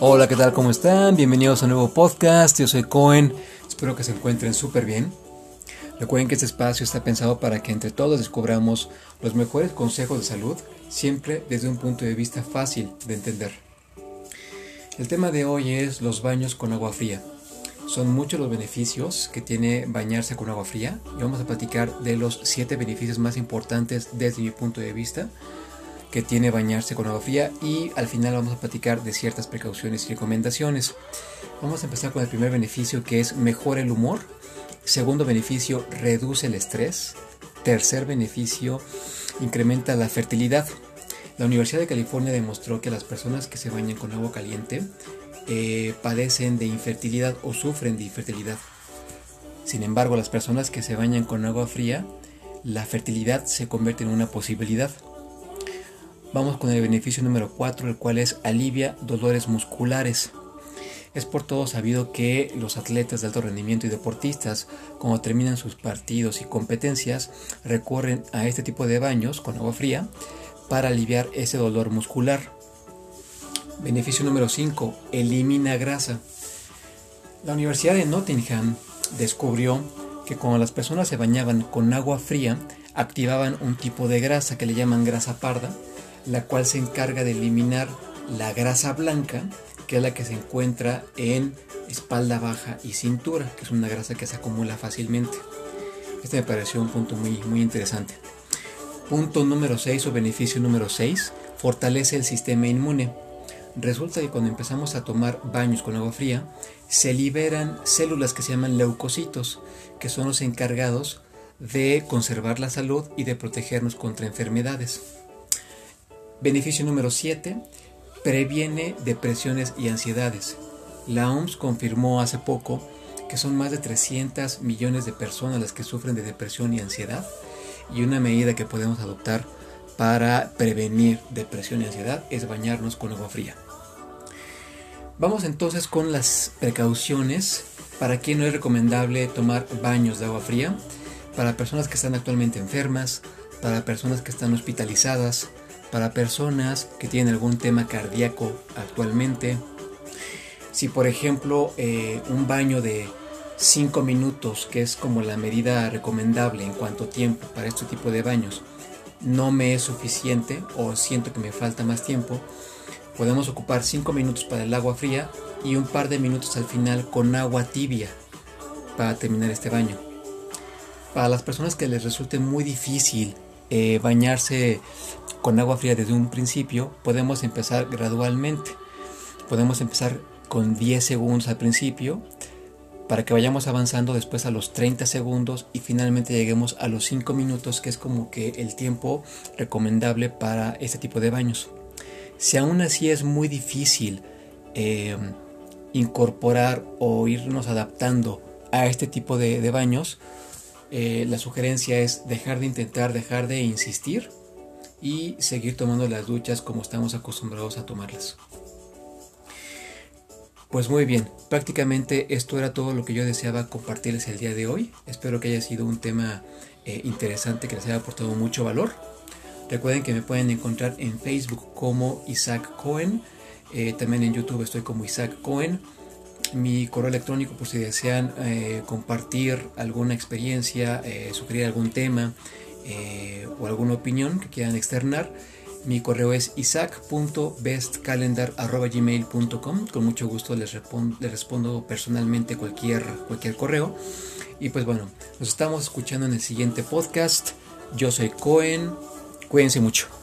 Hola, ¿qué tal? ¿Cómo están? Bienvenidos a nuevo podcast. Yo soy Cohen. Espero que se encuentren súper bien. Recuerden que este espacio está pensado para que entre todos descubramos los mejores consejos de salud, siempre desde un punto de vista fácil de entender. El tema de hoy es los baños con agua fría. Son muchos los beneficios que tiene bañarse con agua fría y vamos a platicar de los 7 beneficios más importantes desde mi punto de vista que tiene bañarse con agua fría y al final vamos a platicar de ciertas precauciones y recomendaciones. Vamos a empezar con el primer beneficio que es mejora el humor. Segundo beneficio, reduce el estrés. Tercer beneficio, incrementa la fertilidad. La Universidad de California demostró que las personas que se bañan con agua caliente eh, padecen de infertilidad o sufren de infertilidad. Sin embargo, las personas que se bañan con agua fría, la fertilidad se convierte en una posibilidad. Vamos con el beneficio número 4, el cual es alivia dolores musculares. Es por todo sabido que los atletas de alto rendimiento y deportistas, cuando terminan sus partidos y competencias, recurren a este tipo de baños con agua fría para aliviar ese dolor muscular. Beneficio número 5. Elimina grasa. La Universidad de Nottingham descubrió que cuando las personas se bañaban con agua fría, activaban un tipo de grasa que le llaman grasa parda, la cual se encarga de eliminar la grasa blanca, que es la que se encuentra en espalda baja y cintura, que es una grasa que se acumula fácilmente. Este me pareció un punto muy, muy interesante. Punto número 6 o beneficio número 6, fortalece el sistema inmune. Resulta que cuando empezamos a tomar baños con agua fría, se liberan células que se llaman leucocitos, que son los encargados de conservar la salud y de protegernos contra enfermedades. Beneficio número 7. Previene depresiones y ansiedades. La OMS confirmó hace poco que son más de 300 millones de personas las que sufren de depresión y ansiedad y una medida que podemos adoptar para prevenir depresión y ansiedad es bañarnos con agua fría. Vamos entonces con las precauciones para quien no es recomendable tomar baños de agua fría, para personas que están actualmente enfermas, para personas que están hospitalizadas, para personas que tienen algún tema cardíaco actualmente. Si por ejemplo eh, un baño de 5 minutos, que es como la medida recomendable en cuanto a tiempo para este tipo de baños, no me es suficiente o siento que me falta más tiempo, podemos ocupar 5 minutos para el agua fría y un par de minutos al final con agua tibia para terminar este baño. Para las personas que les resulte muy difícil eh, bañarse con agua fría desde un principio, podemos empezar gradualmente. Podemos empezar con 10 segundos al principio para que vayamos avanzando después a los 30 segundos y finalmente lleguemos a los 5 minutos que es como que el tiempo recomendable para este tipo de baños. Si aún así es muy difícil eh, incorporar o irnos adaptando a este tipo de, baños, eh, la sugerencia es dejar de intentar, dejar de insistir y seguir tomando las duchas como estamos acostumbrados a tomarlas. Pues muy bien, prácticamente esto era todo lo que yo deseaba compartirles el día de hoy. Espero que haya sido un tema eh, interesante, que les haya aportado mucho valor. Recuerden que me pueden encontrar en Facebook como Isaac Cohen. Eh, también en YouTube estoy como Isaac Cohen. Mi correo electrónico por si desean eh, compartir alguna experiencia, sugerir algún tema, eh, o alguna opinión que quieran externar, mi correo es isaac.bestcalendar.gmail.com Con mucho gusto les, les, respondo personalmente cualquier, cualquier correo. Y pues bueno, nos estamos escuchando en el siguiente podcast. Yo soy Cohen. Cuídense mucho.